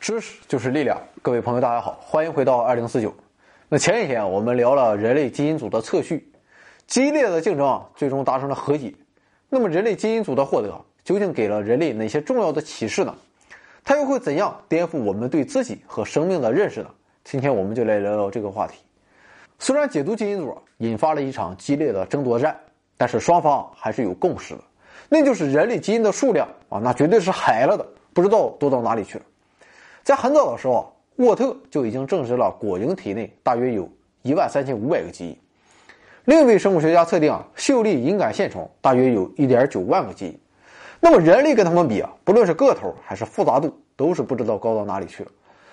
知识就是力量，各位朋友，大家好，欢迎回到二零四九。那前几天我们聊了人类基因组的测序，激烈的竞争啊，最终达成了和解。那么人类基因组的获得究竟给了人类哪些重要的启示呢？它又会怎样颠覆我们对自己和生命的认识呢？今天我们就来聊聊这个话题。虽然解读基因组引发了一场激烈的争夺战，但是双方还是有共识的，那就是人类基因的数量啊，那绝对是海了的，不知道多到哪里去了。在很早的时候，沃特就已经证实了果蝇体内大约有一万三千五百个基因。另一位生物学家测定啊，秀丽隐杆线虫大约有一点九万个基因。那么人类跟他们比啊，不论是个头还是复杂度，都是不知道高到哪里去了。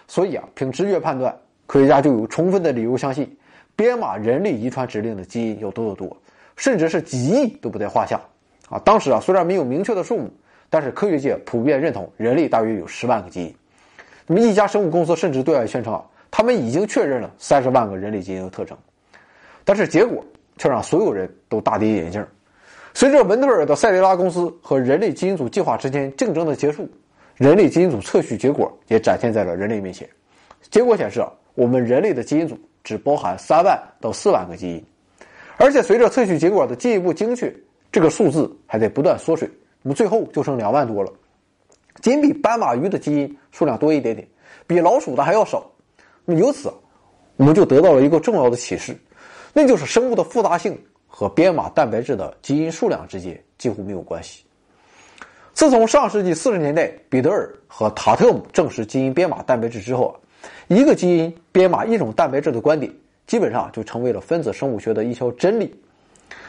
所以啊，凭直觉判断，科学家就有充分的理由相信，编码人类遗传指令的基因要多得多，甚至是几亿都不在话下。啊，当时啊，虽然没有明确的数目，但是科学界普遍认同人类大约有十万个基因。那么，一家生物公司甚至对外宣称啊，他们已经确认了三十万个人类基因的特征，但是结果却让所有人都大跌眼镜。随着文特尔的赛雷拉公司和人类基因组计划之间竞争的结束，人类基因组测序结果也展现在了人类面前。结果显示啊，我们人类的基因组只包含三万到四万个基因，而且随着测序结果的进一步精确，这个数字还在不断缩水。那么最后就剩两万多了。仅比斑马鱼的基因数量多一点点，比老鼠的还要少。那么由此，我们就得到了一个重要的启示，那就是生物的复杂性和编码蛋白质的基因数量之间几乎没有关系。自从上世纪四十年代彼得尔和塔特姆证实基因编码蛋白质之后啊，一个基因编码一种蛋白质的观点基本上就成为了分子生物学的一条真理。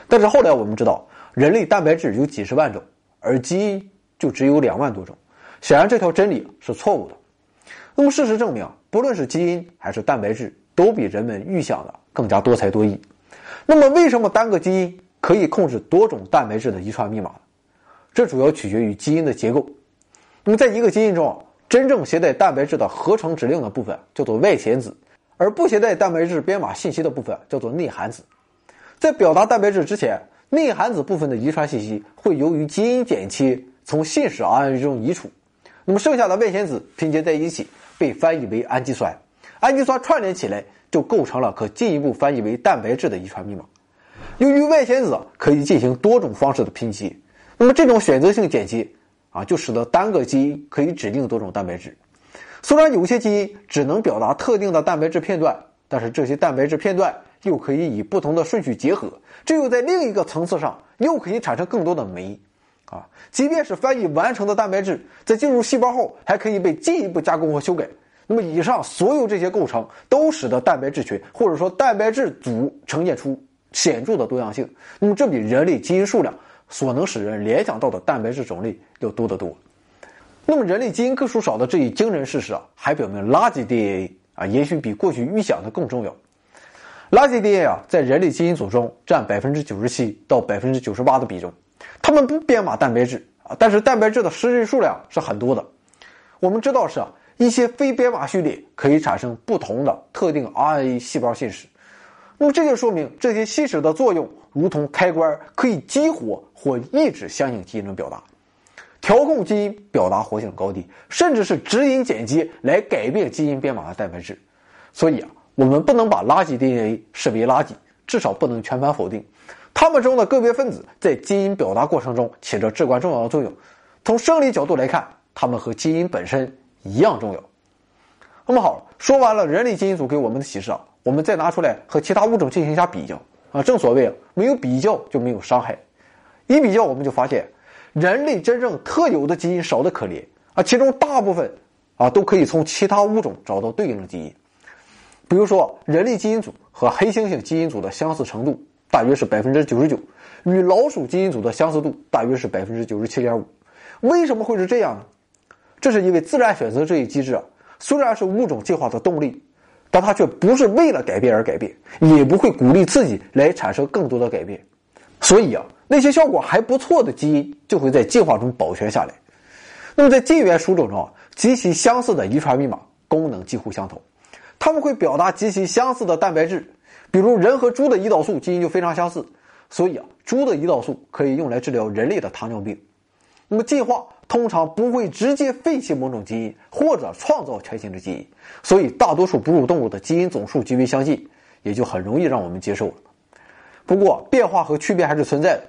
但是后来我们知道，人类蛋白质有几十万种，而基因就只有两万多种。显然，这条真理是错误的。那么，事实证明，不论是基因还是蛋白质，都比人们预想的更加多才多艺。那么，为什么单个基因可以控制多种蛋白质的遗传密码呢？这主要取决于基因的结构。那么，在一个基因中，真正携带蛋白质的合成指令的部分叫做外显子，而不携带蛋白质编码信息的部分叫做内含子。在表达蛋白质之前，内含子部分的遗传信息会由于基因剪切从信使 RNA 中移除。那么剩下的外显子拼接在一起，被翻译为氨基酸，氨基酸串联起来就构成了可进一步翻译为蛋白质的遗传密码。由于外显子可以进行多种方式的拼接，那么这种选择性剪辑啊，就使得单个基因可以指定多种蛋白质。虽然有些基因只能表达特定的蛋白质片段，但是这些蛋白质片段又可以以不同的顺序结合，这又在另一个层次上又可以产生更多的酶。啊，即便是翻译完成的蛋白质，在进入细胞后，还可以被进一步加工和修改。那么，以上所有这些构成，都使得蛋白质群或者说蛋白质组呈现出显著的多样性。那么，这比人类基因数量所能使人联想到的蛋白质种类要多得多。那么，人类基因个数少的这一惊人事实啊，还表明垃圾 DNA 啊，也许比过去预想的更重要。垃圾 DNA 啊，在人类基因组中占百分之九十七到百分之九十八的比重。它们不编码蛋白质啊，但是蛋白质的实际数量是很多的。我们知道是啊，一些非编码序列可以产生不同的特定 RNA 细胞信使。那么这就说明这些信使的作用如同开关，可以激活或抑制相应基因的表达，调控基因表达活性高低，甚至是指引剪辑来改变基因编码的蛋白质。所以啊，我们不能把垃圾 DNA 视为垃圾，至少不能全盘否定。它们中的个别分子在基因表达过程中起着至关重要的作用。从生理角度来看，它们和基因本身一样重要。那么好，说完了人类基因组给我们的启示啊，我们再拿出来和其他物种进行一下比较啊。正所谓没有比较就没有伤害。一比较，我们就发现人类真正特有的基因少得可怜啊，其中大部分啊都可以从其他物种找到对应的基因。比如说，人类基因组和黑猩猩基因组的相似程度。大约是百分之九十九，与老鼠基因组的相似度大约是百分之九十七点五。为什么会是这样呢？这是因为自然选择这一机制啊，虽然是物种进化的动力，但它却不是为了改变而改变，也不会鼓励自己来产生更多的改变。所以啊，那些效果还不错的基因就会在进化中保全下来。那么在近缘属种中啊，极其相似的遗传密码功能几乎相同，它们会表达极其相似的蛋白质。比如人和猪的胰岛素基因就非常相似，所以啊，猪的胰岛素可以用来治疗人类的糖尿病。那么进化通常不会直接废弃某种基因或者创造全新的基因，所以大多数哺乳动物的基因总数极为相近，也就很容易让我们接受了。不过变化和区别还是存在的。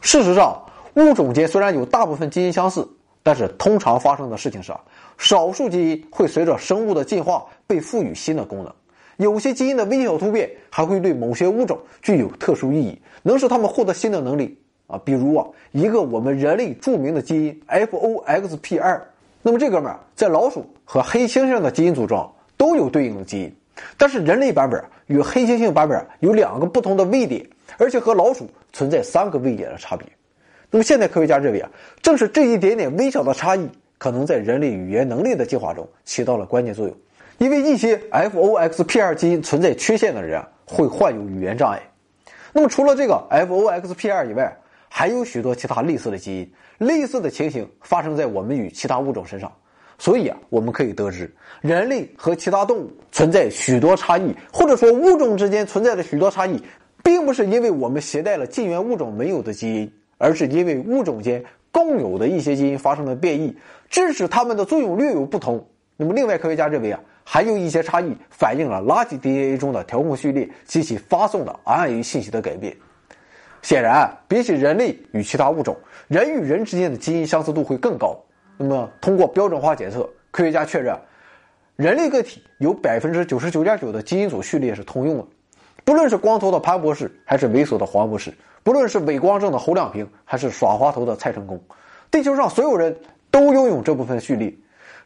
事实上，物种间虽然有大部分基因相似，但是通常发生的事情是，少数基因会随着生物的进化被赋予新的功能。有些基因的微小突变还会对某些物种具有特殊意义，能使它们获得新的能力啊。比如啊，一个我们人类著名的基因 FOXP2，那么这哥们儿在老鼠和黑猩猩的基因组中都有对应的基因，但是人类版本与黑猩猩版本有两个不同的位点，而且和老鼠存在三个位点的差别。那么现在科学家认为啊，正是这一点点微小的差异，可能在人类语言能力的进化中起到了关键作用。因为一些 FOXP2 基因存在缺陷的人会患有语言障碍。那么除了这个 FOXP2 以外，还有许多其他类似的基因，类似的情形发生在我们与其他物种身上。所以啊，我们可以得知，人类和其他动物存在许多差异，或者说物种之间存在的许多差异，并不是因为我们携带了近缘物种没有的基因，而是因为物种间共有的一些基因发生了变异，致使它们的作用略有不同。那么，另外科学家认为啊。还有一些差异反映了垃圾 DNA 中的调控序列及其发送的 RNA 信息的改变。显然，比起人类与其他物种，人与人之间的基因相似度会更高。那么，通过标准化检测，科学家确认，人类个体有百分之九十九点九的基因组序列是通用的。不论是光头的潘博士，还是猥琐的黄博士；不论是伪光正的侯亮平，还是耍滑头的蔡成功，地球上所有人都拥有这部分序列。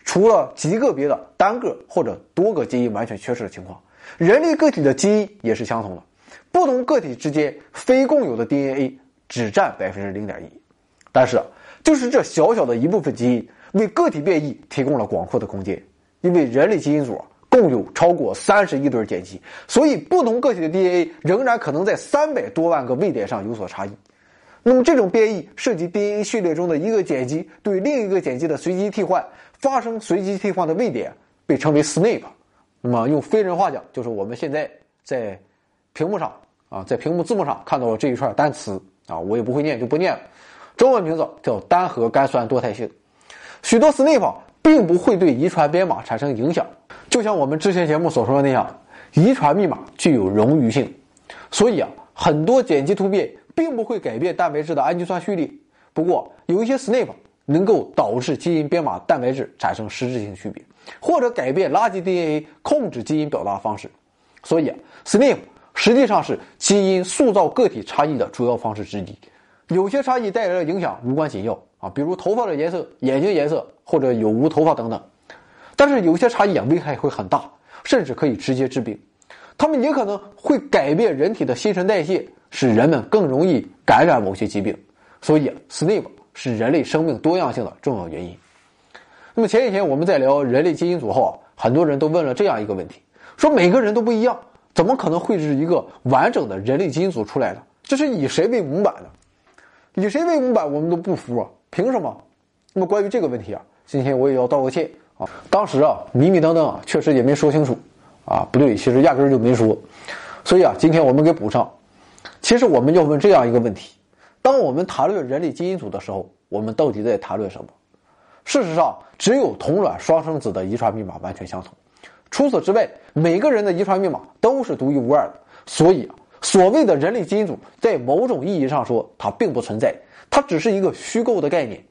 除了极个别的单个或者多个基因完全缺失的情况，人类个体的基因也是相同的。不同个体之间非共有的 DNA 只占百分之零点一，但是就是这小小的一部分基因为个体变异提供了广阔的空间。因为人类基因组共有超过三十亿对碱基，所以不同个体的 DNA 仍然可能在三百多万个位点上有所差异。那么这种变异涉及 DNA 序列中的一个碱基对另一个碱基的随机替换。发生随机替换的位点被称为 SNP，那么用非人话讲，就是我们现在在屏幕上啊，在屏幕字幕上看到了这一串单词啊，我也不会念，就不念了。中文名字叫单核苷酸多态性。许多 SNP 并不会对遗传编码产生影响，就像我们之前节目所说的那样，遗传密码具有冗余性，所以啊，很多碱基突变并不会改变蛋白质的氨基酸序列。不过有一些 SNP。能够导致基因编码蛋白质产生实质性区别，或者改变垃圾 DNA 控制基因表达方式。所以，SNP 实际上是基因塑造个体差异的主要方式之一。有些差异带来的影响无关紧要啊，比如头发的颜色、眼睛颜色或者有无头发等等。但是有些差异啊危害会很大，甚至可以直接致病。它们也可能会改变人体的新陈代谢，使人们更容易感染某些疾病。所以，SNP。是人类生命多样性的重要原因。那么前几天我们在聊人类基因组后啊，很多人都问了这样一个问题：说每个人都不一样，怎么可能绘制一个完整的人类基因组出来呢？这是以谁为模板呢？以谁为模板，我们都不服啊！凭什么？那么关于这个问题啊，今天我也要道个歉啊！当时啊，迷迷瞪瞪啊，确实也没说清楚啊，不对，其实压根儿就没说。所以啊，今天我们给补上。其实我们要问这样一个问题。当我们谈论人类基因组的时候，我们到底在谈论什么？事实上，只有同卵双生子的遗传密码完全相同。除此之外，每个人的遗传密码都是独一无二的。所以，所谓的人类基因组，在某种意义上说，它并不存在，它只是一个虚构的概念。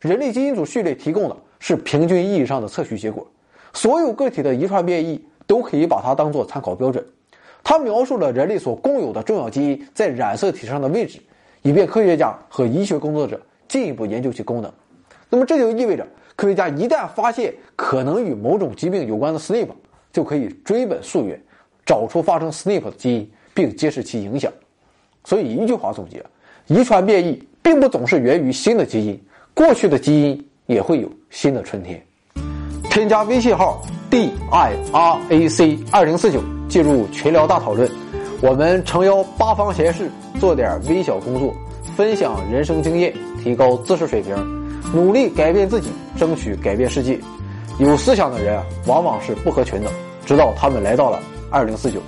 人类基因组序列提供的是平均意义上的测序结果，所有个体的遗传变异都可以把它当做参考标准。它描述了人类所共有的重要基因在染色体上的位置。以便科学家和医学工作者进一步研究其功能。那么这就意味着，科学家一旦发现可能与某种疾病有关的 SNP，就可以追本溯源，找出发生 SNP 的基因，并揭示其影响。所以一句话总结：遗传变异并不总是源于新的基因，过去的基因也会有新的春天。添加微信号 d i r a c 二零四九，进入群聊大讨论。我们诚邀八方贤士做点微小工作，分享人生经验，提高知识水平，努力改变自己，争取改变世界。有思想的人往往是不合群的，直到他们来到了二零四九。